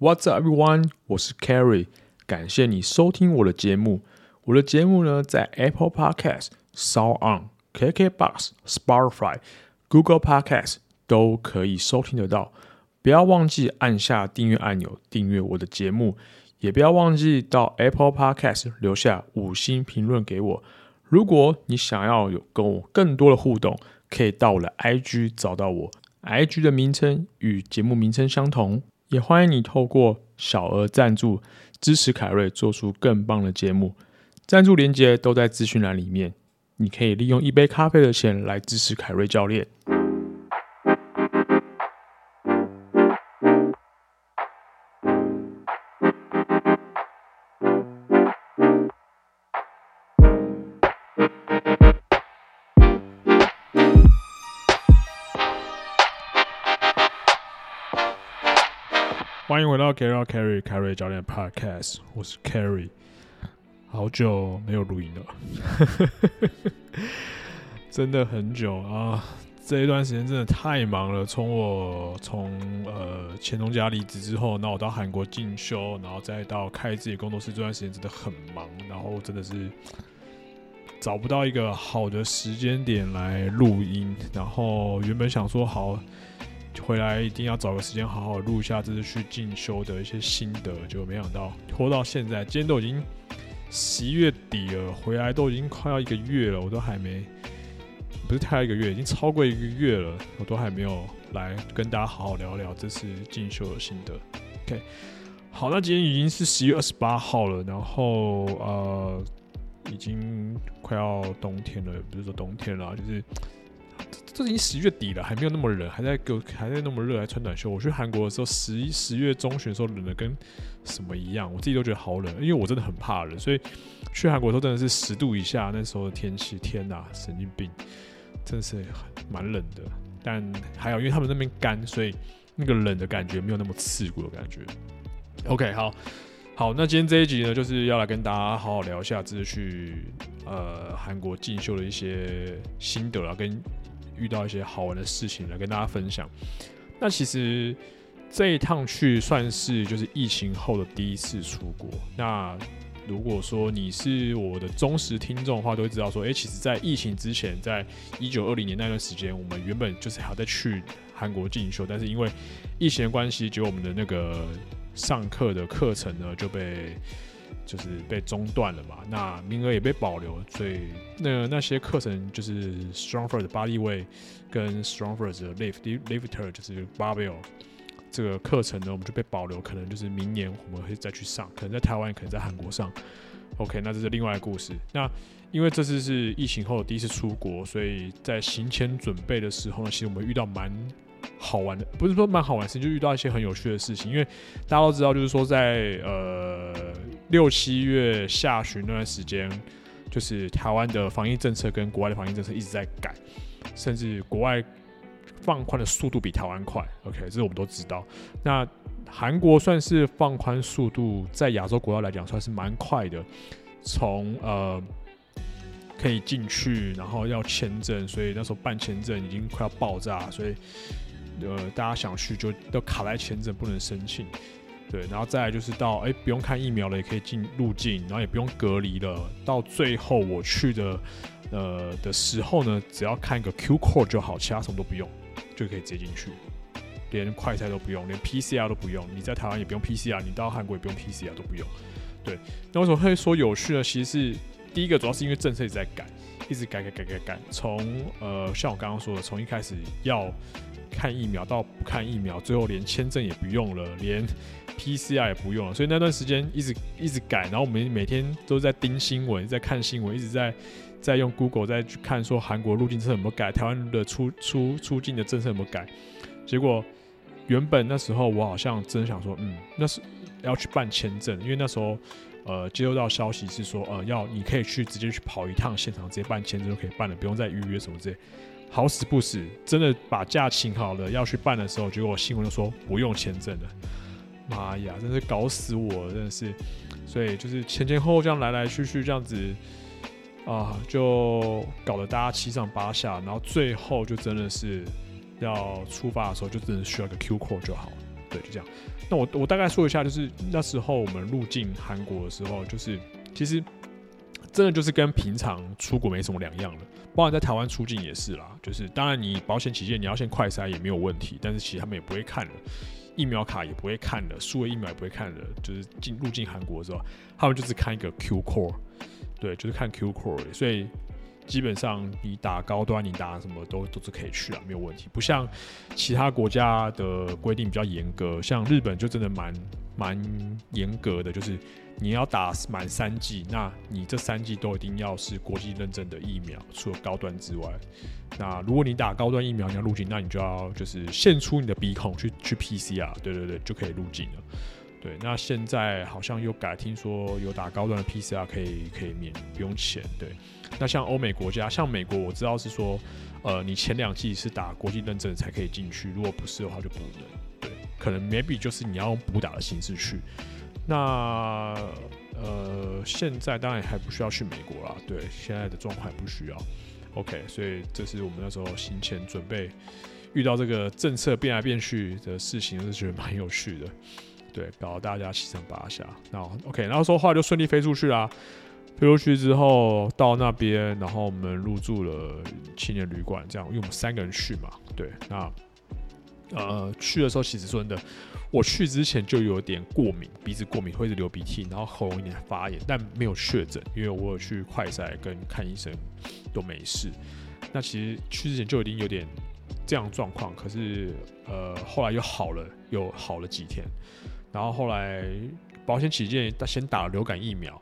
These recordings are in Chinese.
What's up, everyone？我是 Kerry，感谢你收听我的节目。我的节目呢，在 Apple Podcast、s o On、KKBox、Spotify、Google Podcast 都可以收听得到。不要忘记按下订阅按钮，订阅我的节目。也不要忘记到 Apple Podcast 留下五星评论给我。如果你想要有跟我更多的互动，可以到我的 IG 找到我，IG 的名称与节目名称相同。也欢迎你透过小额赞助支持凯瑞做出更棒的节目，赞助连接都在资讯栏里面。你可以利用一杯咖啡的钱来支持凯瑞教练。欢迎回到 Kerry Kerry Kerry 教练 Podcast，我是 Carry，好久没有录音了，真的很久啊！这一段时间真的太忙了，从我从呃前东家离职之后，那我到韩国进修，然后再到开自己工作室，这段时间真的很忙，然后真的是找不到一个好的时间点来录音，然后原本想说好。回来一定要找个时间好好录一下这次去进修的一些心得，就没想到拖到现在，今天都已经十一月底了，回来都已经快要一个月了，我都还没，不是太一个月，已经超过一个月了，我都还没有来跟大家好好聊聊这次进修的心得。OK，好，那今天已经是十一月二十八号了，然后呃，已经快要冬天了，也不是说冬天了，就是。这已经十月底了，还没有那么冷，还在给还在那么热，还穿短袖。我去韩国的时候，十一十月中旬的时候，冷的跟什么一样，我自己都觉得好冷，因为我真的很怕冷，所以去韩国的时候真的是十度以下，那时候的天气，天哪，神经病，真的是蛮冷的。但还好，因为他们那边干，所以那个冷的感觉没有那么刺骨的感觉。OK，好，好，那今天这一集呢，就是要来跟大家好好聊一下这是去呃韩国进修的一些心得啊，跟。遇到一些好玩的事情来跟大家分享。那其实这一趟去算是就是疫情后的第一次出国。那如果说你是我的忠实听众的话，都会知道说，诶，其实，在疫情之前，在一九二零年那段时间，我们原本就是还要再去韩国进修，但是因为疫情的关系，就我们的那个上课的课程呢就被。就是被中断了嘛，那名额也被保留，所以那那些课程就是 Strongford 的 Bodyweight 跟 Strongford 的 Lift Lifter 就是 Barbell 这个课程呢，我们就被保留，可能就是明年我们会再去上，可能在台湾，可能在韩国上。OK，那这是另外一个故事。那因为这次是疫情后第一次出国，所以在行前准备的时候呢，其实我们遇到蛮。好玩的，不是说蛮好玩的事情，就遇到一些很有趣的事情。因为大家都知道，就是说在呃六七月下旬那段时间，就是台湾的防疫政策跟国外的防疫政策一直在改，甚至国外放宽的速度比台湾快。OK，这是我们都知道。那韩国算是放宽速度，在亚洲国家来讲算是蛮快的，从呃可以进去，然后要签证，所以那时候办签证已经快要爆炸，所以。呃，大家想去就都卡在签证不能申请，对，然后再来就是到哎、不用看疫苗了也可以进入境，然后也不用隔离了。到最后我去的呃的时候呢，只要看一个 Q code 就好，其他什么都不用，就可以直接进去，连快筛都不用，连 PCR 都不用。你在台湾也不用 PCR，你到韩国也不用 PCR 都不用。对，那为什么会说有趣呢？其实是第一个主要是因为政策一直在改，一直改改改改改，从呃像我刚刚说的，从一开始要。看疫苗到不看疫苗，最后连签证也不用了，连 PCR 也不用了，所以那段时间一直一直改，然后我们每天都在盯新闻，在看新闻，一直在在用 Google 在去看说韩国入境政策有没有改，台湾的出出出境的政策有没有改。结果原本那时候我好像真想说，嗯，那是要去办签证，因为那时候呃接收到消息是说，呃要你可以去直接去跑一趟现场，直接办签证就可以办了，不用再预约什么之类。好死不死，真的把假请好了要去办的时候，结果新闻就说不用签证了。妈呀，真是搞死我了，真的是。所以就是前前后后这样来来去去这样子啊，就搞得大家七上八下，然后最后就真的是要出发的时候，就真的需要一个 Q code 就好。对，就这样。那我我大概说一下，就是那时候我们入境韩国的时候，就是其实真的就是跟平常出国没什么两样的，包括在台湾出境也是啦。就是当然你保险起见，你要先快筛也没有问题，但是其实他们也不会看的，疫苗卡也不会看的，数位疫苗也不会看的，就是进入境韩国的时候，他们就是看一个 Q Core，对，就是看 Q Core，所以。基本上你打高端，你打什么都都是可以去啊，没有问题。不像其他国家的规定比较严格，像日本就真的蛮蛮严格的，就是你要打满三剂，那你这三剂都一定要是国际认证的疫苗，除了高端之外。那如果你打高端疫苗你要入境，那你就要就是献出你的鼻孔去去 PCR，对对对，就可以入境了。对，那现在好像又改，听说有打高端的 PCR 可以可以免不用钱。对，那像欧美国家，像美国我知道是说，呃，你前两季是打国际认证才可以进去，如果不是的话就不能。对，可能 maybe 就是你要用补打的形式去。那呃，现在当然还不需要去美国啦。对，现在的状况还不需要。OK，所以这是我们那时候行前准备，遇到这个政策变来变去的事情，是觉得蛮有趣的。对，搞得大家七上八下。那 OK，然后说话就顺利飞出去啦。飞出去之后到那边，然后我们入住了青年旅馆，这样，因为我们三个人去嘛。对，那呃去的时候，其实说真的，我去之前就有点过敏，鼻子过敏，会一直流鼻涕，然后喉咙有点发炎，但没有确诊，因为我有去快筛跟看医生都没事。那其实去之前就已经有点这样状况，可是呃后来又好了，又好了几天。然后后来保险起见，他先打了流感疫苗。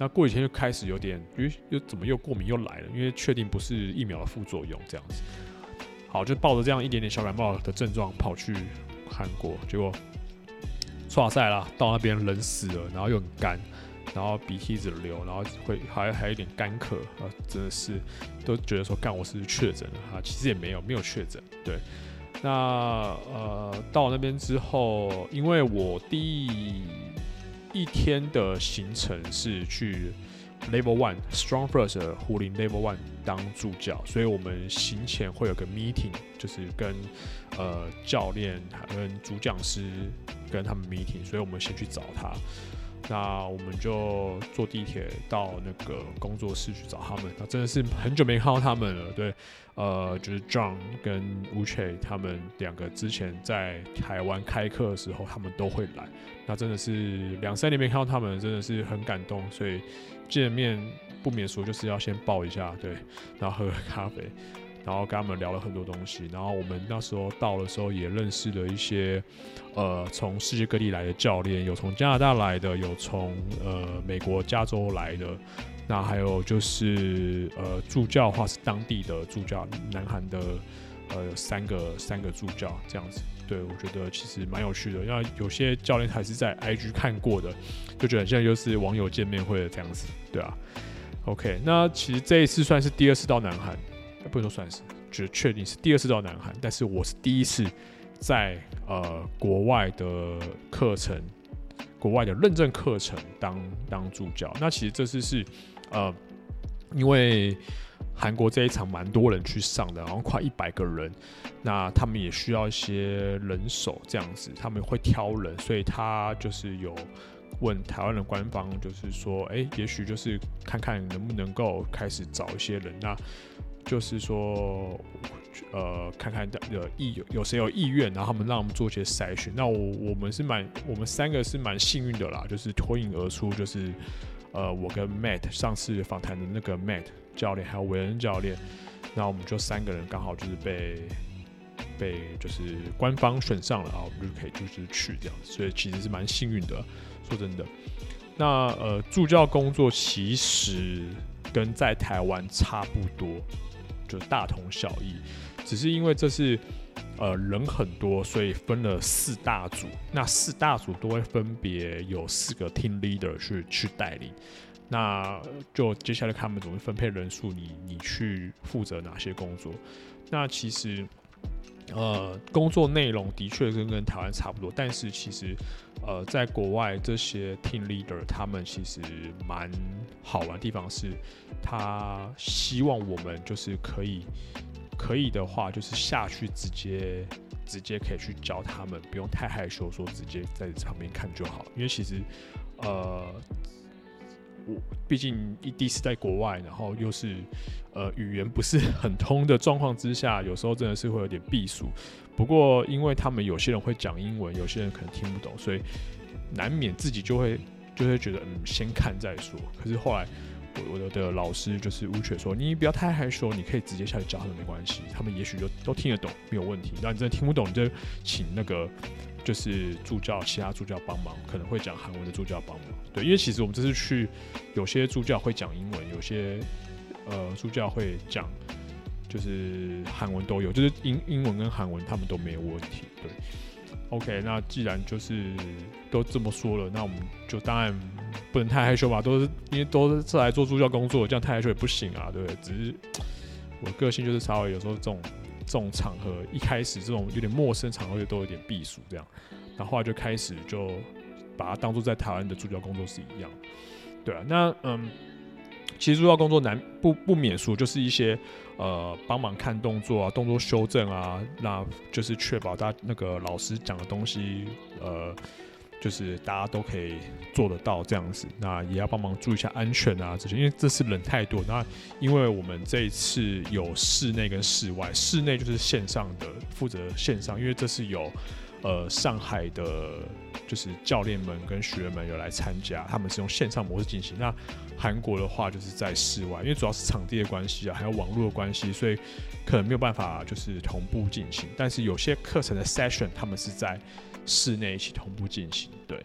那过几天就开始有点，咦，又怎么又过敏又来了？因为确定不是疫苗的副作用这样子。好，就抱着这样一点点小感冒的症状跑去韩国，结果剉赛了，到那边冷死了，然后又很干，然后鼻涕一直流，然后会还还有点干咳啊，真的是都觉得说，干我是不是确诊了啊？其实也没有，没有确诊，对。那呃，到那边之后，因为我第一天的行程是去 Level One Strong First 壶铃 Level One 当助教，所以我们行前会有个 meeting，就是跟呃教练、跟主讲师跟他们 meeting，所以我们先去找他。那我们就坐地铁到那个工作室去找他们。那真的是很久没看到他们了，对，呃，就是 John 跟 Wu Che，他们两个之前在台湾开课的时候，他们都会来。那真的是两三年没看到他们，真的是很感动。所以见面不免说就是要先抱一下，对，然后喝个咖啡。然后跟他们聊了很多东西，然后我们那时候到的时候也认识了一些，呃，从世界各地来的教练，有从加拿大来的，有从呃美国加州来的，那还有就是呃助教的话是当地的助教，南韩的呃三个三个助教这样子，对，我觉得其实蛮有趣的，因为有些教练还是在 IG 看过的，就觉得现在就是网友见面会的这样子，对啊，OK，那其实这一次算是第二次到南韩。不能说算是，就是确定是第二次到南韩，但是我是第一次在呃国外的课程，国外的认证课程当当助教。那其实这次是呃，因为韩国这一场蛮多人去上的，然后快一百个人，那他们也需要一些人手这样子，他们会挑人，所以他就是有问台湾的官方，就是说，哎、也许就是看看能不能够开始找一些人那。就是说，呃，看看的意有有谁有意愿，然后他们让我们做一些筛选。那我我们是蛮，我们三个是蛮幸运的啦，就是脱颖而出，就是呃，我跟 Matt 上次访谈的那个 Matt 教练，还有韦恩教练，那我们就三个人刚好就是被被就是官方选上了啊，我们就可以就是去掉，所以其实是蛮幸运的，说真的。那呃，助教工作其实跟在台湾差不多。就大同小异，只是因为这是呃人很多，所以分了四大组。那四大组都会分别有四个 team leader 去去带领。那就接下来看他们怎么分配人数，你你去负责哪些工作？那其实呃工作内容的确跟跟台湾差不多，但是其实呃在国外这些 team leader 他们其实蛮好玩的地方是。他希望我们就是可以，可以的话，就是下去直接直接可以去教他们，不用太害羞，说直接在旁边看就好。因为其实，呃，我毕竟一第一次在国外，然后又是呃语言不是很通的状况之下，有时候真的是会有点避暑。不过，因为他们有些人会讲英文，有些人可能听不懂，所以难免自己就会就会觉得，嗯，先看再说。可是后来。我的的老师就是乌雀说，你不要太害羞，你可以直接下去教他们没关系，他们也许就都听得懂，没有问题。那你真的听不懂，你就请那个就是助教，其他助教帮忙，可能会讲韩文的助教帮忙。对，因为其实我们这次去，有些助教会讲英文，有些呃助教会讲就是韩文都有，就是英英文跟韩文他们都没有问题。对，OK，那既然就是都这么说了，那我们就当然。不能太害羞吧，都是因为都是来做助教工作，这样太害羞也不行啊，对不对？只是我个性就是稍微有时候这种这种场合，一开始这种有点陌生场合都有点避暑这样，然后后来就开始就把它当做在台湾的助教工作是一样，对啊，那嗯，其实助教工作难不不免俗，就是一些呃帮忙看动作啊，动作修正啊，那就是确保他那个老师讲的东西呃。就是大家都可以做得到这样子，那也要帮忙注意一下安全啊这些，因为这次人太多。那因为我们这一次有室内跟室外，室内就是线上的负责线上，因为这是有呃上海的，就是教练们跟学员们有来参加，他们是用线上模式进行。那韩国的话就是在室外，因为主要是场地的关系啊，还有网络的关系，所以可能没有办法就是同步进行。但是有些课程的 session 他们是在。室内一起同步进行，对。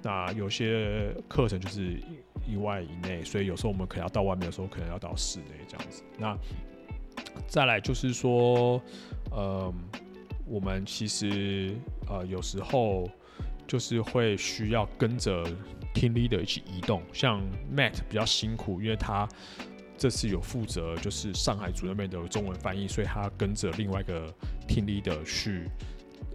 那有些课程就是以外以内，所以有时候我们可能要到外面，有时候可能要到室内这样子。那再来就是说，呃，我们其实呃有时候就是会需要跟着 team leader 一起移动，像 Matt 比较辛苦，因为他这次有负责就是上海组那边的中文翻译，所以他跟着另外一个 team leader 去。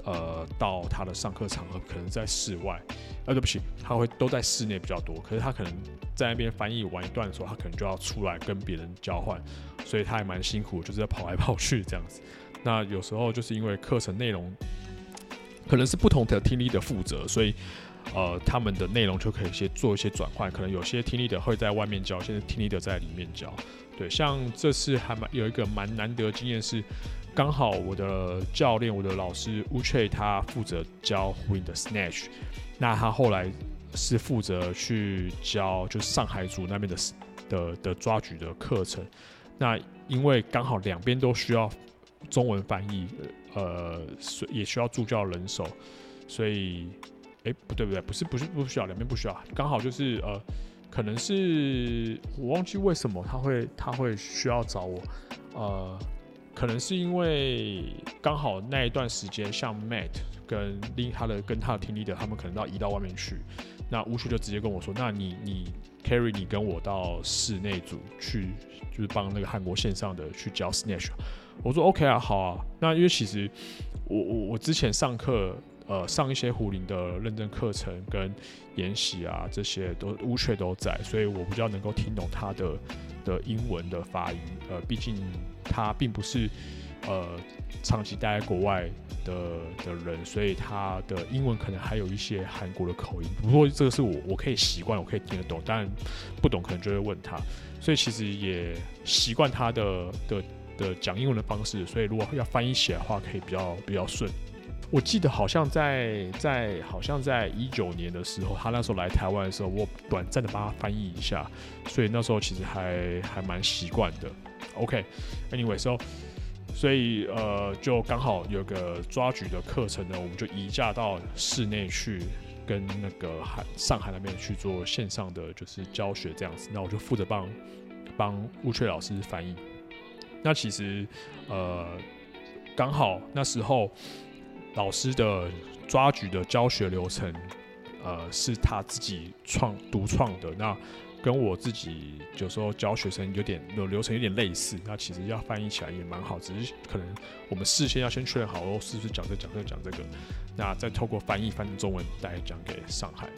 呃，到他的上课场合可能在室外，呃，对不起，他会都在室内比较多。可是他可能在那边翻译完一段的时候，他可能就要出来跟别人交换，所以他还蛮辛苦，就是在跑来跑去这样子。那有时候就是因为课程内容可能是不同的听力的负责，所以呃，他们的内容就可以先做一些转换。可能有些听力的会在外面教，现在听力的在里面教。对，像这次还蛮有一个蛮难得的经验是。刚好我的教练，我的老师乌翠，他负责教胡林的 snatch，那他后来是负责去教就是上海组那边的的的抓举的课程。那因为刚好两边都需要中文翻译，呃，也需要助教人手，所以，哎、不对不对，不是不是不需要，两边不需要，刚好就是呃，可能是我忘记为什么他会他会需要找我，呃。可能是因为刚好那一段时间，像 Matt 跟另他的跟他的 team leader，他们可能要移到外面去。那吴叔就直接跟我说：“那你你 Carry 你跟我到室内组去，就是帮那个韩国线上的去教 Snatch。”我说：“OK 啊，好啊。”那因为其实我我我之前上课，呃，上一些胡林的认证课程跟研习啊，这些都乌雀都在，所以我比较能够听懂他的的英文的发音。呃，毕竟。他并不是呃长期待在国外的的人，所以他的英文可能还有一些韩国的口音。不过这个是我我可以习惯，我可以听得懂，但不懂可能就会问他。所以其实也习惯他的的的讲英文的方式，所以如果要翻译起来的话，可以比较比较顺。我记得好像在在好像在一九年的时候，他那时候来台湾的时候，我短暂的帮他翻译一下，所以那时候其实还还蛮习惯的。OK，Anyway，so，、okay, 所以所以呃，就刚好有个抓举的课程呢，我们就移驾到室内去，跟那个海上海那边去做线上的就是教学这样子。那我就负责帮帮乌雀老师翻译。那其实呃，刚好那时候老师的抓举的教学流程，呃，是他自己创独创的。那跟我自己有时候教学生有点有流程有点类似，那其实要翻译起来也蛮好，只是可能我们事先要先确认好哦，是不是讲这讲这讲这个，那再透过翻译翻成中文再讲给上海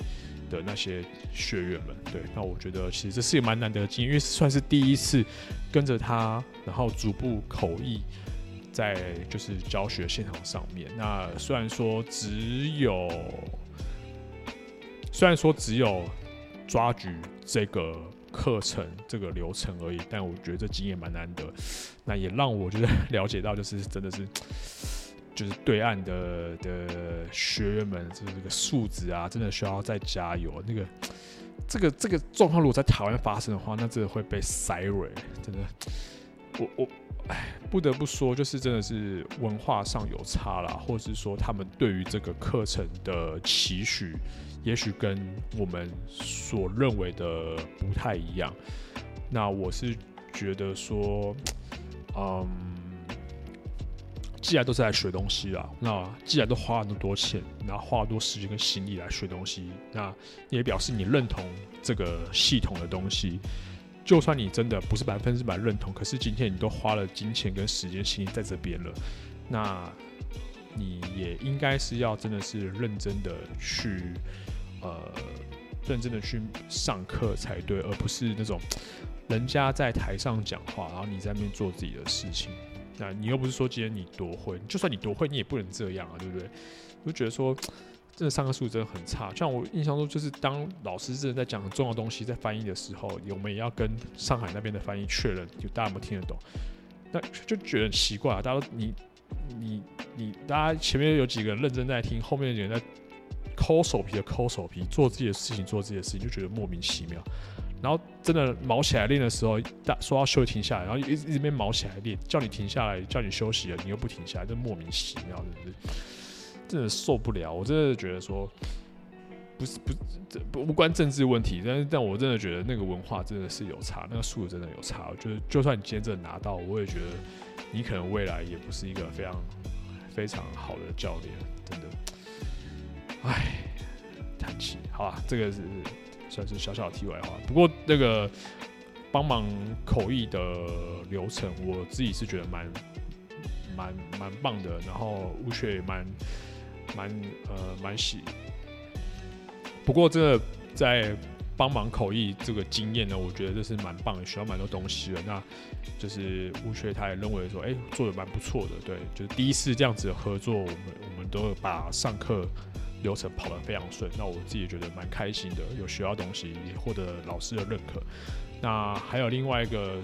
的那些学员们。对，那我觉得其实这是一个蛮难得的经验，因为算是第一次跟着他，然后逐步口译在就是教学现场上面。那虽然说只有，虽然说只有抓举这个课程这个流程而已，但我觉得这经验蛮难得。那也让我就是 了解到，就是真的是。就是对岸的的学员们，就是这个素质啊，真的需要再加油。那个这个这个状况如果在台湾发生的话，那真的会被塞瑞。真的，我我哎，不得不说，就是真的是文化上有差啦，或者是说他们对于这个课程的期许，也许跟我们所认为的不太一样。那我是觉得说，嗯。既然都是来学东西啦，那既然都花了那么多钱，然后花了多时间跟心力来学东西，那也表示你认同这个系统的东西。就算你真的不是百分之百认同，可是今天你都花了金钱跟时间心力在这边了，那你也应该是要真的是认真的去，呃，认真的去上课才对，而不是那种人家在台上讲话，然后你在那边做自己的事情。那你又不是说今天你多会，就算你多会，你也不能这样啊，对不对？我就觉得说，真的上课素质真的很差。像我印象中，就是当老师真的在讲很重要东西，在翻译的时候，我们也要跟上海那边的翻译确认，就大家有没有听得懂？那就觉得很奇怪啊！大家都你你你，大家前面有几个人认真在听，后面有人在抠手皮的抠手皮，做自己的事情做自己的事情，就觉得莫名其妙。然后真的毛起来练的时候，大说要休息停下来，然后一直一直边毛起来练，叫你停下来，叫你休息了，你又不停下来，这莫名其妙，真的是真的受不了。我真的觉得说，不是不这不无关政治问题，但是但我真的觉得那个文化真的是有差，那个素质真的有差。就是就算你今天真的拿到，我也觉得你可能未来也不是一个非常非常好的教练，真的。唉，叹气。好啊，这个是。算是小小的题外话，不过那个帮忙口译的流程，我自己是觉得蛮蛮蛮棒的，然后吴雪也蛮蛮呃蛮喜。不过这个在帮忙口译这个经验呢，我觉得这是蛮棒的，学到蛮多东西的。那就是吴雪他也认为说，哎、做的蛮不错的，对，就是第一次这样子合作，我们我们都把上课。流程跑得非常顺，那我自己也觉得蛮开心的，有学到东西，也获得老师的认可。那还有另外一个，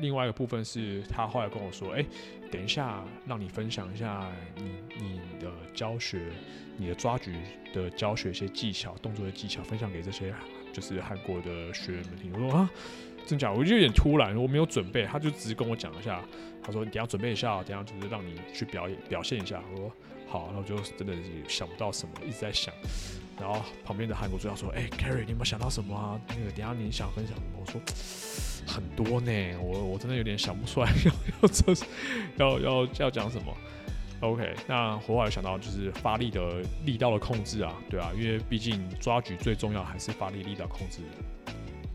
另外一个部分是他后来跟我说：“哎、等一下，让你分享一下你你的教学，你的抓举的教学一些技巧、动作的技巧，分享给这些就是韩国的学员们听。”我说：“啊，真假？”我就有点突然，我没有准备，他就只是跟我讲一下，他说：“你等下准备一下，等下就是让你去表演表现一下。”我说。好，然后就真的也想不到什么，一直在想。然后旁边的韩国助教说：“哎、欸、，Kerry，你有没有想到什么啊？那个等下你想分享什么？”我说：“很多呢，我我真的有点想不出来 要要这要要要讲什么。”OK，那我后来想到就是发力的力道的控制啊，对啊，因为毕竟抓举最重要还是发力力道控制，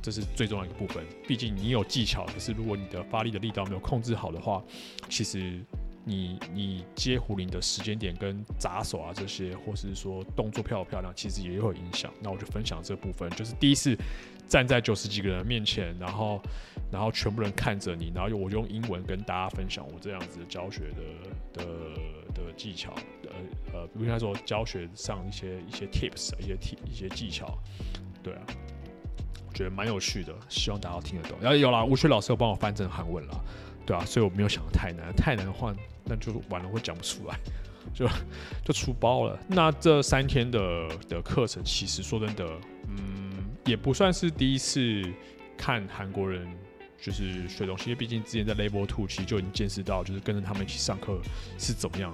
这是最重要的一个部分。毕竟你有技巧，可是如果你的发力的力道没有控制好的话，其实。你你接胡林的时间点跟砸手啊这些，或是说动作漂不漂亮，其实也有影响。那我就分享这部分，就是第一次站在九十几个人面前，然后然后全部人看着你，然后我用英文跟大家分享我这样子的教学的的的技巧，呃呃，比如说教学上一些一些 tips，一些 t 一些技巧，对啊，我觉得蛮有趣的，希望大家听得懂。然后有啦，吴雪老师有帮我翻成韩文了。对啊，所以我没有想得太难，太难的话，那就完了，会讲不出来，就就出包了。那这三天的的课程，其实说真的，嗯，也不算是第一次看韩国人就是学东西，因为毕竟之前在 Label Two 其实就已经见识到，就是跟着他们一起上课是怎么样。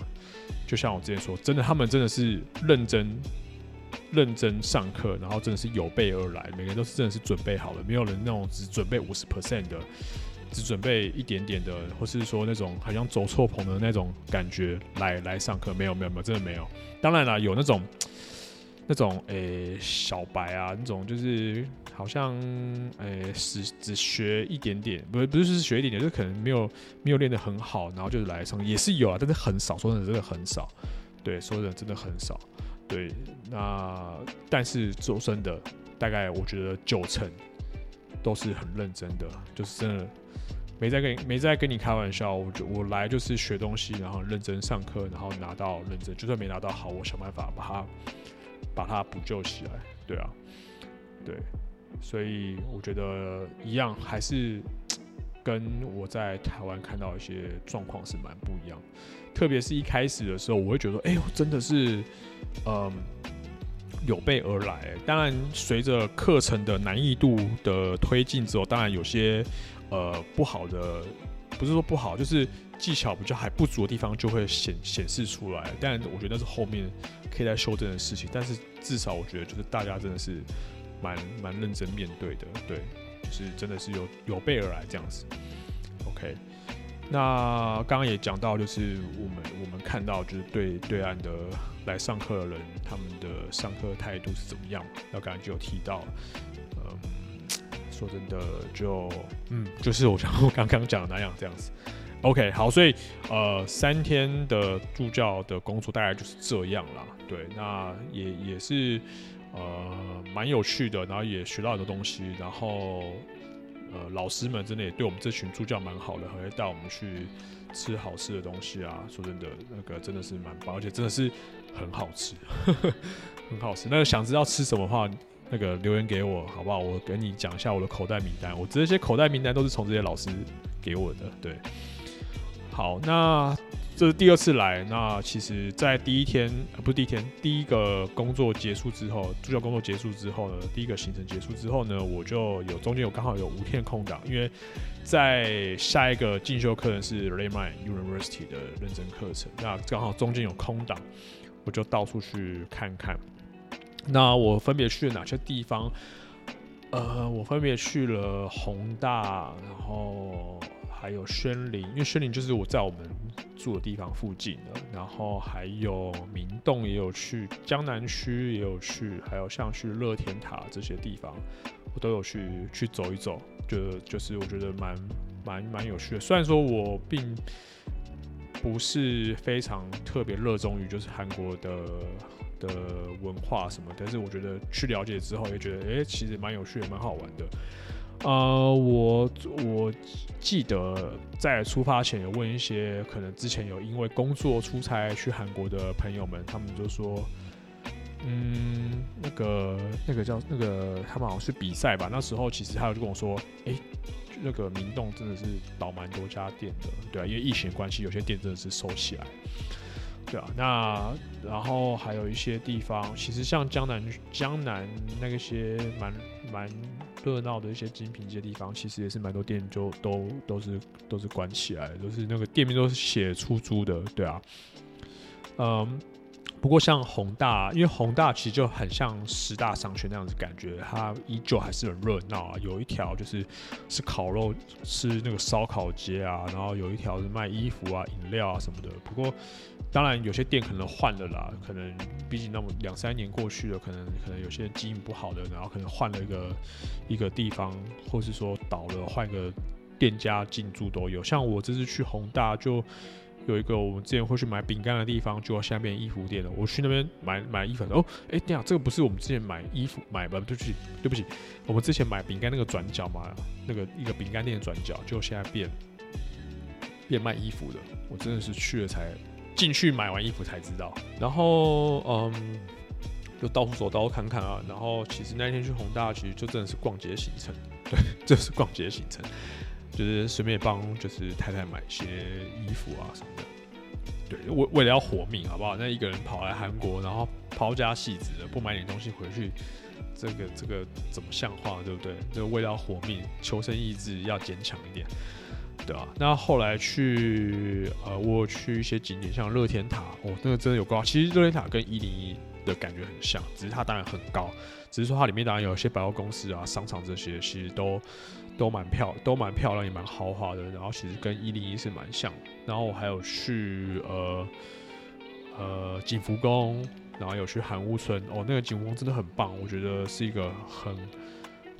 就像我之前说，真的，他们真的是认真认真上课，然后真的是有备而来，每个人都是真的是准备好了，没有人那种只准备五十 percent 的。只准备一点点的，或是说那种好像走错棚的那种感觉来来上课，没有没有没有，真的没有。当然了，有那种那种诶、小白啊，那种就是好像诶只、只学一点点，不不是学一点点，就可能没有没有练得很好，然后就是来上也是有啊，但是很少，说真的真的很少。对，说真的真的很少。对，那但是说真的，大概我觉得九成都是很认真的，就是真的。没在跟你没在跟你开玩笑，我就我来就是学东西，然后认真上课，然后拿到认真，就算没拿到好，我想办法把它把它补救起来。对啊，对，所以我觉得一样，还是跟我在台湾看到一些状况是蛮不一样。特别是一开始的时候，我会觉得，哎呦，真的是，嗯，有备而来。当然，随着课程的难易度的推进之后，当然有些。呃，不好的，不是说不好，就是技巧比较还不足的地方就会显显示出来。但我觉得那是后面可以再修正的事情。但是至少我觉得就是大家真的是蛮蛮认真面对的，对，就是真的是有有备而来这样子。OK，那刚刚也讲到，就是我们我们看到就是对对岸的来上课的人，他们的上课态度是怎么样？那刚刚就有提到。嗯说真的，就嗯，就是我像我刚刚讲的那样，这样子。OK，好，所以呃，三天的助教的工作大概就是这样啦。对，那也也是呃蛮有趣的，然后也学到很多东西，然后呃老师们真的也对我们这群助教蛮好的，还会带我们去吃好吃的东西啊。说真的，那个真的是蛮棒，而且真的是很好吃，很好吃。那个想知道吃什么的话。那个留言给我好不好？我跟你讲一下我的口袋名单。我这些口袋名单都是从这些老师给我的。对，好，那这是第二次来。那其实，在第一天，不是第一天，第一个工作结束之后，助教工作结束之后呢，第一个行程结束之后呢，我就有中间有刚好有五天空档，因为在下一个进修课程是 Redmine University 的认证课程，那刚好中间有空档，我就到处去看看。那我分别去了哪些地方？呃，我分别去了弘大，然后还有宣林，因为宣林就是我在我们住的地方附近的。然后还有明洞也有去，江南区也有去，还有像去乐天塔这些地方，我都有去去走一走。就就是我觉得蛮蛮蛮有趣的。虽然说我并不是非常特别热衷于就是韩国的。的文化什么，但是我觉得去了解之后，也觉得诶、其实蛮有趣的，蛮好玩的。呃，我我记得在出发前有问一些可能之前有因为工作出差去韩国的朋友们，他们就说，嗯，那个那个叫那个他们好像是比赛吧，那时候其实他有就跟我说，诶、那个明洞真的是倒蛮多家店的，对啊，因为疫情关系，有些店真的是收起来。对啊，那然后还有一些地方，其实像江南江南那些蛮蛮热闹的一些精品街地方，其实也是蛮多店就都都是都是关起来的，都是那个店面都是写出租的，对啊，嗯。不过像宏大，因为宏大其实就很像十大商圈那样子感觉，它依旧还是很热闹啊。有一条就是是烤肉，是那个烧烤街啊，然后有一条是卖衣服啊、饮料啊什么的。不过当然有些店可能换了啦，可能毕竟那么两三年过去了，可能可能有些经营不好的，然后可能换了一个一个地方，或是说倒了换个店家进驻都有。像我这次去宏大就。有一个我们之前会去买饼干的地方，就要下面衣服店了。我去那边买买衣服哦，哎、欸，对啊，这个不是我们之前买衣服买吧？对不起，对不起，我们之前买饼干那个转角嘛，那个一个饼干店的转角，就现在变变卖衣服的。我真的是去了才进去买完衣服才知道。然后嗯，就到处走，到处看看啊。然后其实那天去弘大，其实就真的是逛街行程，对，就是逛街行程。就是顺便帮就是太太买一些衣服啊什么的，对，为为了要活命，好不好？那一个人跑来韩国，然后抛家弃子的，不买点东西回去，这个这个怎么像话，对不对？就为了要活命，求生意志要坚强一点，对啊？那后来去呃，我去一些景点，像乐天塔，哦，那个真的有高。其实乐天塔跟一零一的感觉很像，只是它当然很高，只是说它里面当然有一些百货公司啊、商场这些，其实都。都蛮漂，都蛮漂亮，也蛮豪华的。然后其实跟一零一是蛮像。然后我还有去呃呃景福宫，然后有去韩屋村。哦，那个景福宫真的很棒，我觉得是一个很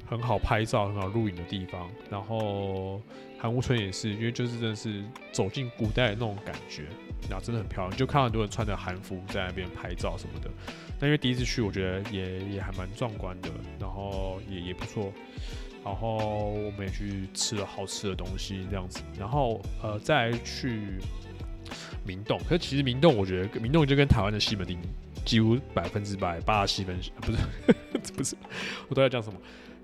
很好拍照、很好录影的地方。然后韩屋村也是，因为就是真的是走进古代的那种感觉，然后真的很漂亮。就看到很多人穿着韩服在那边拍照什么的。那因为第一次去，我觉得也也还蛮壮观的，然后也也不错。然后我们也去吃了好吃的东西，这样子，然后呃再去明洞。可是其实明洞，我觉得明洞就跟台湾的西门町几乎百分之百八十七分，不是 不是，我都在讲什么？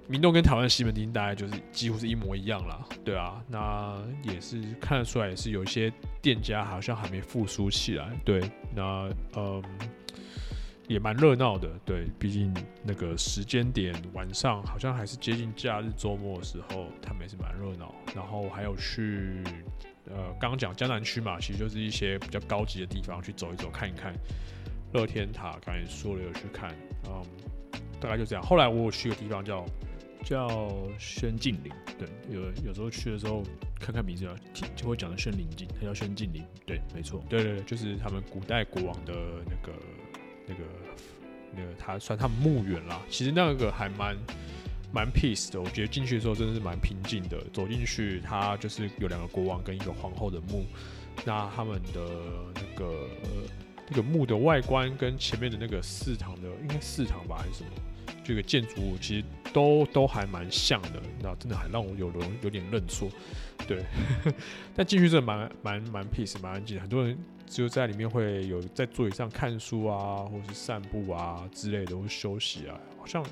明洞跟台湾西门町大概就是几乎是一模一样啦，对啊，那也是看得出来，也是有一些店家好像还没复苏起来，对，那嗯。也蛮热闹的，对，毕竟那个时间点晚上好像还是接近假日周末的时候，他们也是蛮热闹。然后还有去，呃，刚刚讲江南区嘛，其实就是一些比较高级的地方去走一走、看一看。乐天塔刚才说了有去看，嗯，大概就这样。后来我有去个地方叫叫宣静陵，对，有有时候去的时候看看名字啊，就会讲的宣灵静，他叫宣静陵，对，没错，对对对，就是他们古代国王的那个。那个那个，他算他们墓园啦。其实那个还蛮蛮 peace 的，我觉得进去的时候真的是蛮平静的。走进去，他就是有两个国王跟一个皇后的墓。那他们的那个那个墓的外观跟前面的那个祠堂的，应该祠堂吧还是什么？这个建筑物其实都都还蛮像的。那真的还让我有容有点认错。对，但进去真的蛮蛮蛮 peace，蛮安静。很多人。就在里面会有在座椅上看书啊，或是散步啊之类的，或休息啊，好像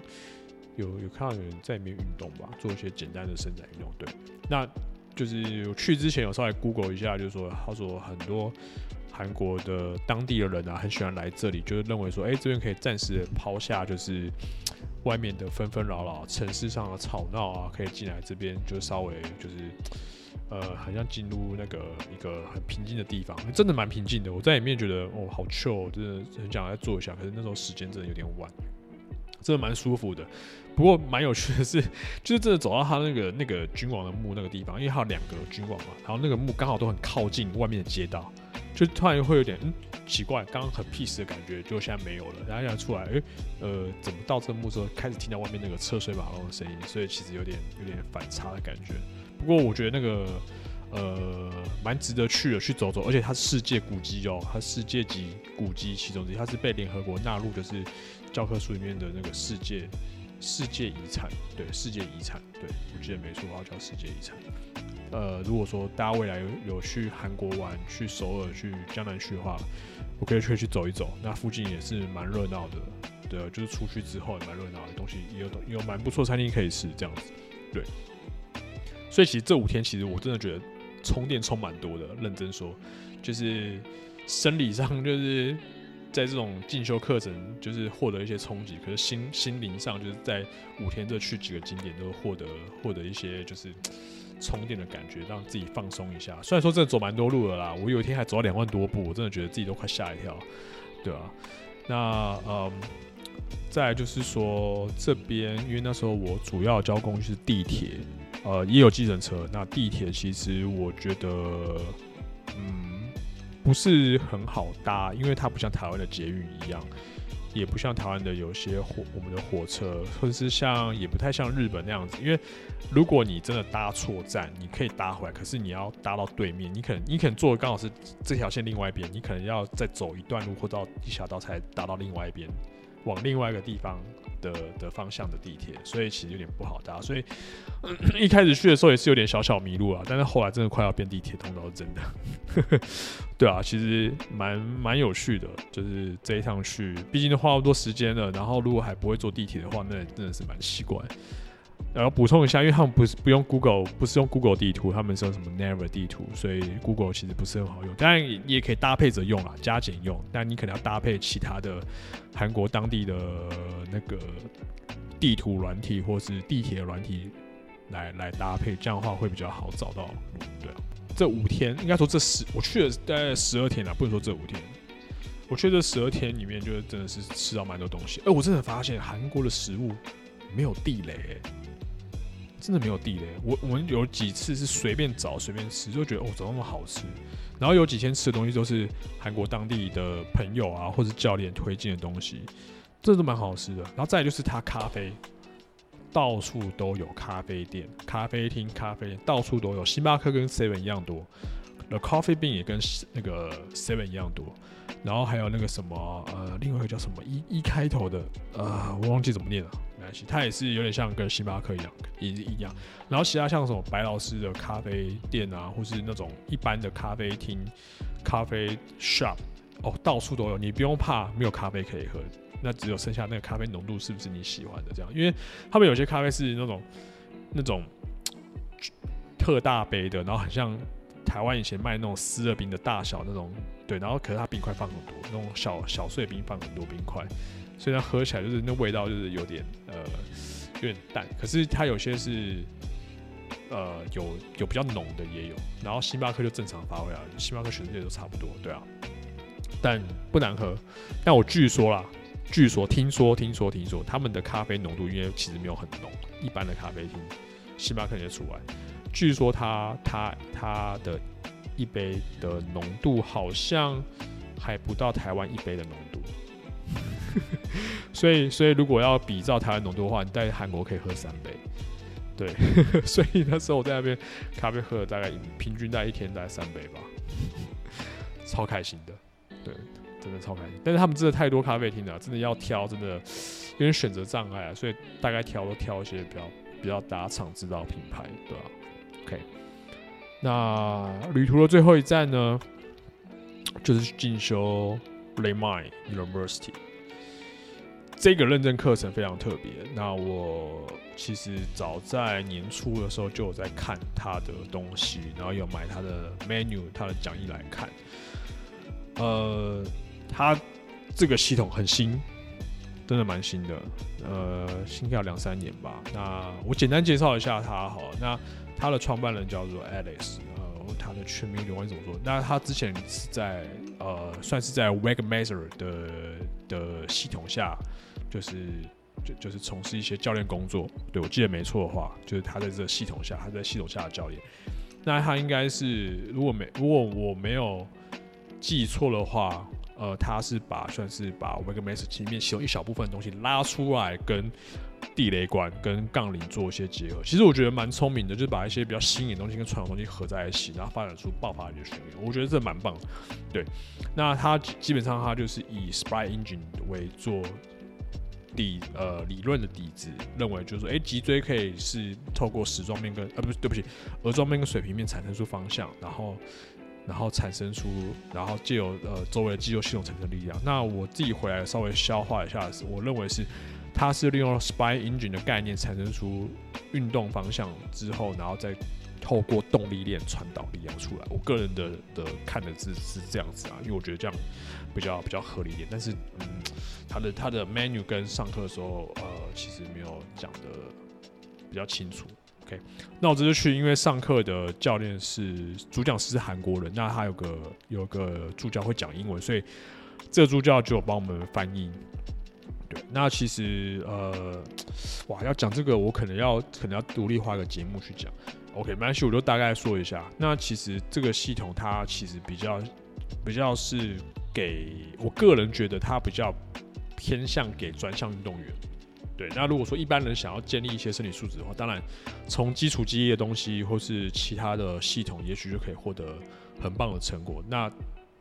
有有看到有人在里面运动吧，做一些简单的伸展运动。对，那就是我去之前有稍微 Google 一下，就是说他说很多韩国的当地的人啊，很喜欢来这里，就是认为说，哎、这边可以暂时抛下就是外面的纷纷扰扰、城市上的吵闹啊，可以进来这边，就稍微就是。呃，好像进入那个一个很平静的地方，真的蛮平静的。我在里面觉得哦，好 chill，真的很想来坐一下。可是那时候时间真的有点晚，真的蛮舒服的。不过蛮有趣的是，就是真的走到他那个那个君王的墓那个地方，因为他有两个君王嘛，然后那个墓刚好都很靠近外面的街道，就突然会有点嗯奇怪，刚刚很 peace 的感觉，就现在没有了。然后现在出来，诶、呃，怎么到这个墓之后开始听到外面那个车水马龙的声音？所以其实有点有点反差的感觉。不过我觉得那个呃蛮值得去的，去走走，而且它是世界古迹哦，它世界级古迹其中之一，它是被联合国纳入就是教科书里面的那个世界世界遗产，对，世界遗产，对，我记得没错，它叫世界遗产。呃，如果说大家未来有有去韩国玩，去首尔、去江南区的话，我可以去去走一走，那附近也是蛮热闹的，对，就是出去之后也蛮热闹的，东西也有有蛮不错餐厅可以吃，这样子，对。所以其实这五天，其实我真的觉得充电充蛮多的。认真说，就是生理上就是在这种进修课程，就是获得一些冲击。可是心心灵上，就是在五天这去几个景点，都获得获得一些就是 充电的感觉，让自己放松一下。虽然说真的走蛮多路了啦，我有一天还走了两万多步，我真的觉得自己都快吓一跳，对啊，那嗯，再就是说这边，因为那时候我主要交工具是地铁。呃，也有计程车。那地铁其实我觉得，嗯，不是很好搭，因为它不像台湾的捷运一样，也不像台湾的有些火我们的火车，或者是像也不太像日本那样子。因为如果你真的搭错站，你可以搭回来，可是你要搭到对面，你可能你可能坐刚好是这条线另外一边，你可能要再走一段路或到一小道才搭到另外一边，往另外一个地方。的的方向的地铁，所以其实有点不好搭，所以、一开始去的时候也是有点小小迷路啊。但是后来真的快要变地铁通道，真的，对啊，其实蛮蛮有趣的，就是这一趟去，毕竟都花那么多时间了，然后如果还不会坐地铁的话，那真的是蛮奇怪。然后补充一下，因为他们不是不用 Google，不是用 Google 地图，他们是用什么 Naver 地图，所以 Google 其实不是很好用。当然，也可以搭配着用啦，加减用。但你可能要搭配其他的韩国当地的那个地图软体或是地铁软体来来搭配，这样的话会比较好找到。对啊，这五天应该说这十，我去了大概十二天了，不能说这五天。我去这十二天里面，就真的是吃到蛮多东西。哎，我真的发现韩国的食物没有地雷。真的没有地雷，我我们有几次是随便找随便吃，就觉得哦，怎么那么好吃。然后有几天吃的东西都是韩国当地的朋友啊，或者教练推荐的东西，这都蛮好吃的。然后再来就是他咖啡，到处都有咖啡店、咖啡厅、咖啡店，到处都有。星巴克跟 Seven 一样多，The Coffee Bean 也跟那个 Seven 一样多。然后还有那个什么呃，另外一个叫什么一一开头的呃，我忘记怎么念了。它也是有点像跟星巴克一样，一一样。然后其他像什么白老师的咖啡店啊，或是那种一般的咖啡厅、咖啡 shop，哦，到处都有，你不用怕没有咖啡可以喝，那只有剩下那个咖啡浓度是不是你喜欢的这样？因为他们有些咖啡是那种那种特大杯的，然后很像台湾以前卖那种思乐冰的大小那种，对，然后可是它冰块放很多，那种小小碎冰放很多冰块。所以它喝起来就是那味道，就是有点呃有点淡。可是它有些是呃有有比较浓的也有。然后星巴克就正常发挥啊，星巴克全世界都差不多，对啊。但不难喝。但我据说啦，据说听说听说听说他们的咖啡浓度，因为其实没有很浓，一般的咖啡厅星巴克也除外。据说它它它的一杯的浓度好像还不到台湾一杯的浓。所以，所以如果要比照台湾浓度的话，你在韩国可以喝三杯。对，所以那时候我在那边咖啡喝了大概平均大概一天大概三杯吧，超开心的。对，真的超开心。但是他们真的太多咖啡厅了，真的要挑，真的有点选择障碍啊。所以大概挑都挑一些比较比较大家常知道的品牌，对吧？OK，那旅途的最后一站呢，就是进修 Lamai University。这个认证课程非常特别。那我其实早在年初的时候就有在看他的东西，然后有买他的 menu、他的讲义来看。呃，他这个系统很新，真的蛮新的。呃，应该有两三年吧。那我简单介绍一下他好。那他的创办人叫做 Alice，他的全名我怎么做？那他之前是在呃，算是在 Wegmaster 的的系统下。就是就就是从事一些教练工作，对，我记得没错的话，就是他在这个系统下，他在系统下的教练。那他应该是如果没如果我没有记错的话，呃，他是把算是把 Wegmeister 里面其中一小部分东西拉出来，跟地雷管跟杠铃做一些结合。其实我觉得蛮聪明的，就是把一些比较新颖的东西跟传统东西合在一起，然后发展出爆发力的训练。我觉得这蛮棒。对，那他基本上他就是以 Spry Engine 为做。底呃理论的底子认为就是说，哎、脊椎可以是透过矢状面跟呃不是对不起，额状面跟水平面产生出方向，然后然后产生出，然后借由呃周围的肌肉系统产生力量。那我自己回来稍微消化一下，我认为是它是利用 Spry Engine 的概念产生出运动方向之后，然后再透过动力链传导力量出来。我个人的的看的是是这样子啊，因为我觉得这样比较比较合理一点。但是嗯。他的他的 menu 跟上课的时候，呃，其实没有讲的比较清楚。OK，那我这次去，因为上课的教练是主讲师是韩国人，那他有个有个助教会讲英文，所以这个助教就有帮我们翻译。对，那其实呃，哇，要讲这个，我可能要可能要独立画个节目去讲。OK，没关系，我就大概说一下。那其实这个系统它其实比较比较是给我个人觉得它比较。偏向给专项运动员，那如果说一般人想要建立一些身体素质的话，当然从基础肌力的东西或是其他的系统，也许就可以获得很棒的成果。那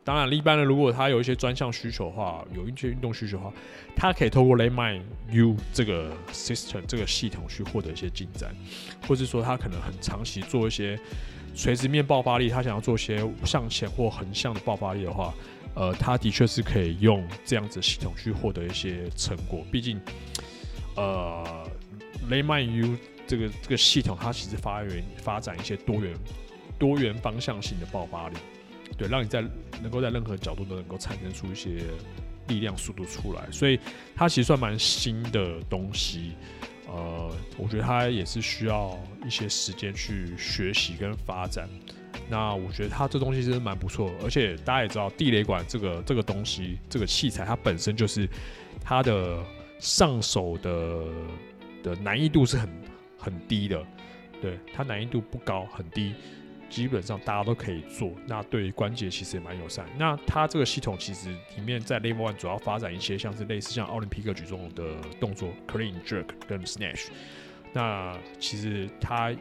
当然，一般人如果他有一些专项需求的话，有一些运动需求的话，他可以透过 Lamai U 这个 system 这个系统去获得一些进展，或是说他可能很长期做一些垂直面爆发力，他想要做一些向前或横向的爆发力的话。呃，他的确是可以用这样子系统去获得一些成果。毕竟，呃雷曼 U 这个这个系统，它其实发源发展一些多元多元方向性的爆发力，对，让你在能够在任何角度都能够产生出一些力量速度出来。所以，它其实算蛮新的东西。呃，我觉得它也是需要一些时间去学习跟发展。那我觉得它这东西真的蛮不错的，而且大家也知道地雷管这个这个东西这个器材，它本身就是它的上手的的难易度是很很低的，对，它难易度不高很低，基本上大家都可以做。那对于关节其实也蛮友善。那它这个系统其实里面在 Level One 主要发展一些像是类似像奥林匹克举重的动作，Clean Jerk 跟 Snatch。那其实它。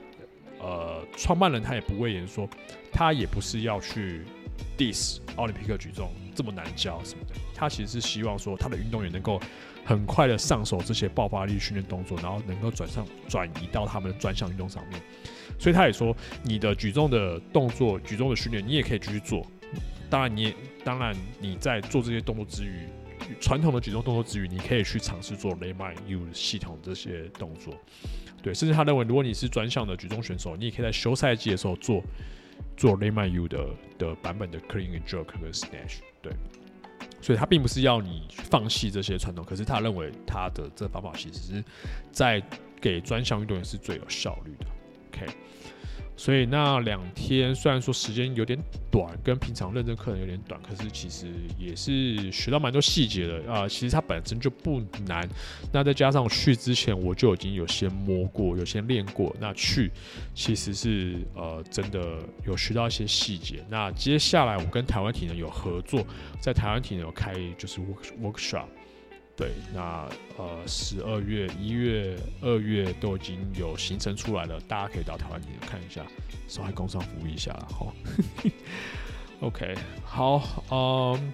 呃，创办人他也不讳言说，他也不是要去力奥林匹克举重这么难教什么的，他其实是希望说他的运动员能够很快的上手这些爆发力训练动作，然后能够转上转移到他们的专项运动上面。所以他也说，你的举重的动作、举重的训练，你也可以继续做。当然，你也当然你在做这些动作之余，传统的举重动作之余，你可以去尝试做 Leg U 系统这些动作。对，甚至他认为，如果你是专项的举重选手，你也可以在休赛季的时候做做雷曼 U 的的版本的 Clean and Jerk 和 Snatch。对，所以他并不是要你放弃这些传统，可是他认为他的这个方法其实是在给专项运动员是最有效率的。OK，所以那两天虽然说时间有点短，跟平常认证课程有点短，可是其实也是学到蛮多细节的啊、其实它本身就不难，那再加上去之前我就已经有先摸过，有先练过，那去其实是呃真的有学到一些细节。那接下来我跟台湾体能有合作，在台湾体能有开就是 work workshop。对，那呃，十二月、一月、二月都已经有行程出来了，大家可以到台湾体能看一下，稍微工商服务一下好。OK，好，嗯，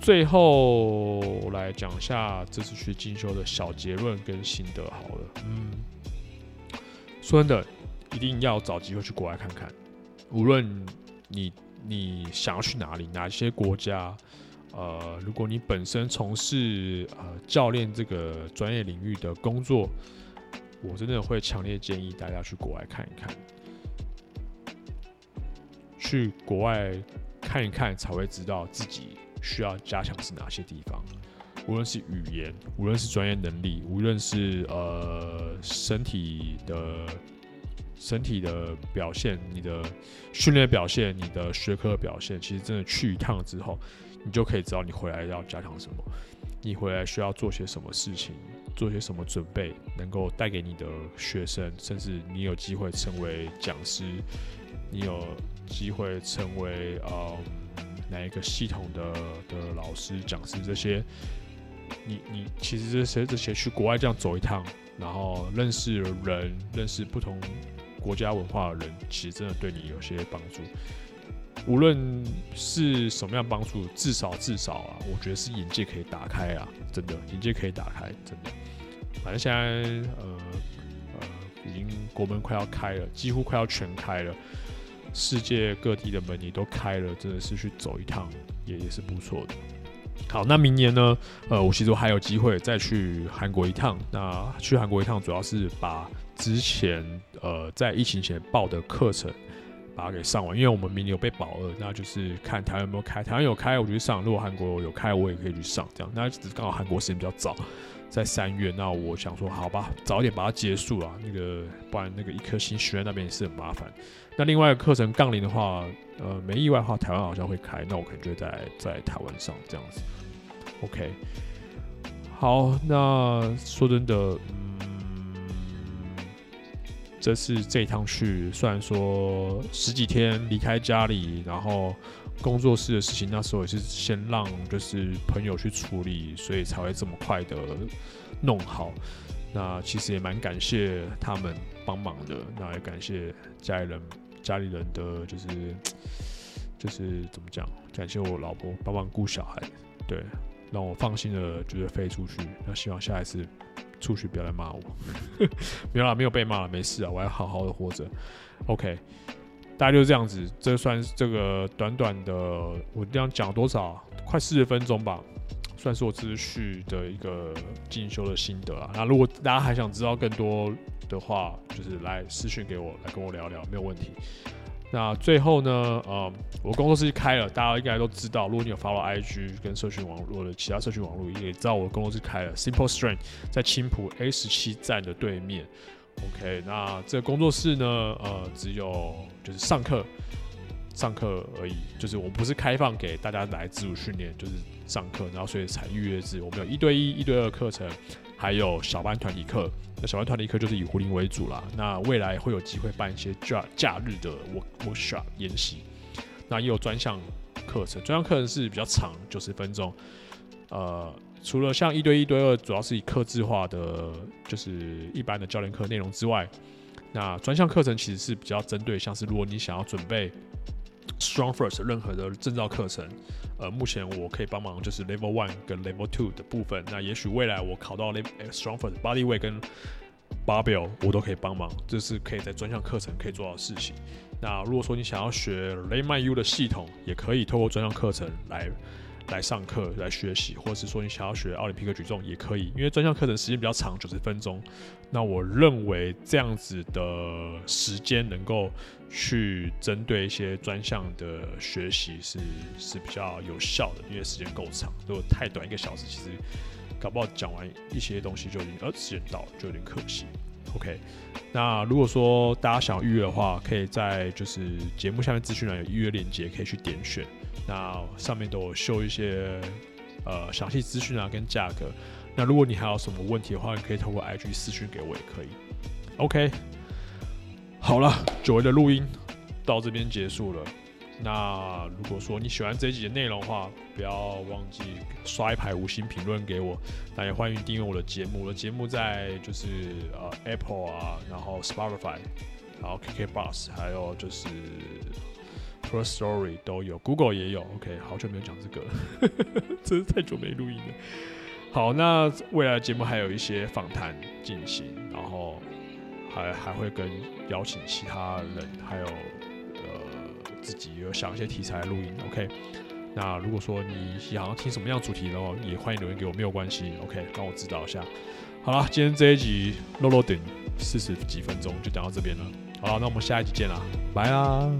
最后来讲一下这次去进修的小结论跟心得好了。嗯，说真的，一定要找机会去国外看看，无论你你想要去哪里，哪些国家。呃，如果你本身从事呃教练这个专业领域的工作，我真的会强烈建议大家去国外看一看，去国外看一看才会知道自己需要加强是哪些地方。无论是语言，无论是专业能力，无论是呃身体的身体的表现，你的训练表现，你的学科表现，其实真的去一趟之后。你就可以知道你回来要加强什么，你回来需要做些什么事情，做些什么准备，能够带给你的学生，甚至你有机会成为讲师，你有机会成为呃哪一个系统的的老师、讲师这些，你你其实这些这些去国外这样走一趟，然后认识人，认识不同国家文化的人，其实真的对你有些帮助。无论是什么样帮助，至少至少啊，我觉得是眼界可以打开啊，真的眼界可以打开，真的。反正现在呃呃，已经国门快要开了，几乎快要全开了，世界各地的门也都开了，真的是去走一趟也也是不错的。好，那明年呢？呃，我其实还有机会再去韩国一趟。那去韩国一趟，主要是把之前呃在疫情前报的课程。把它给上完，因为我们明年有被保二，那就是看台湾有没有开。台湾有开，我就去上；如果韩国有开，我也可以去上。这样，那只是刚好韩国时间比较早，在三月。那我想说，好吧，早点把它结束啊。那个，不然那个一颗星学院那边也是很麻烦。那另外课程杠铃的话，呃，没意外的话，台湾好像会开，那我可能就在在台湾上这样子。OK，好，那说真的。这次这一趟去，虽然说十几天离开家里，然后工作室的事情那时候也是先让就是朋友去处理，所以才会这么快的弄好。那其实也蛮感谢他们帮忙的，那也感谢家里人家里人的就是就是怎么讲，感谢我老婆帮忙顾小孩，对，让我放心的就是飞出去。那希望下一次。出去不要来骂我，没有啦，没有被骂了，没事啊，我还好好的活着。OK，大概就是这样子，这算是这个短短的，我这样讲多少？快四十分钟吧，算是我这次去的一个进修的心得啊。那如果大家还想知道更多的话，就是来私讯给我，来跟我聊聊，没有问题。那最后呢，呃，我工作室开了，大家应该都知道。如果你有 follow IG 跟社群网络的其他社群网络，也知道我工作室开了。Simple Strength 在青浦 A 十七站的对面。OK，那这个工作室呢，呃，只有就是上课，上课而已，就是我不是开放给大家来自主训练，就是上课，然后所以才预约制。我们有一对一、一对二课程。还有小班团体课，那小班团体课就是以壶铃为主啦。那未来会有机会办一些假假日的 work workshop 研习，那也有专项课程，专项课程是比较长，九十分钟。呃，除了像一对一、对二，主要是以客制化的，就是一般的教练课内容之外，那专项课程其实是比较针对，像是如果你想要准备 StrongFirst 任何的证照课程，呃，目前我可以帮忙就是 Level One 跟 Level Two 的部分。那也许未来我考到 Level StrongFirst Bodyweight 跟 Barbell 我都可以帮忙，这是可以在专项课程可以做到的事情。那如果说你想要学 Layman U 的系统，也可以透过专项课程来。来上课来学习，或者是说你想要学奥林匹克举重也可以，因为专项课程时间比较长，九十分钟。那我认为这样子的时间能够去针对一些专项的学习是是比较有效的，因为时间够长。如果太短一个小时，其实搞不好讲完一些东西就已经呃时间到了，就有点可惜。OK，那如果说大家想预约的话，可以在就是节目下面资讯栏有预约链接，可以去点选。那上面都有秀一些呃详细资讯啊，跟价格。那如果你还有什么问题的话，你可以透过 IG 私讯给我也可以。OK，好了，久违的录音到这边结束了。那如果说你喜欢这集的内容的话，不要忘记刷一排五星评论给我。那也欢迎订阅我的节目，我的节目在就是呃 Apple 啊，然后 Spotify，然后 KKBox，还有就是。Firstory 都有，Google 也有。OK，好久没有讲这个了，真是太久没录音了。好，那未来节目还有一些访谈进行，然后还还会跟邀请其他人，还有呃自己有想一些题材录音。OK，那如果说你想要听什么样主题的话，也欢迎留言给我，没有关系。OK，让我指导一下。好了，今天这一集露露等四十几分钟就讲到这边了。好了，那我们下一集见啦，拜啦。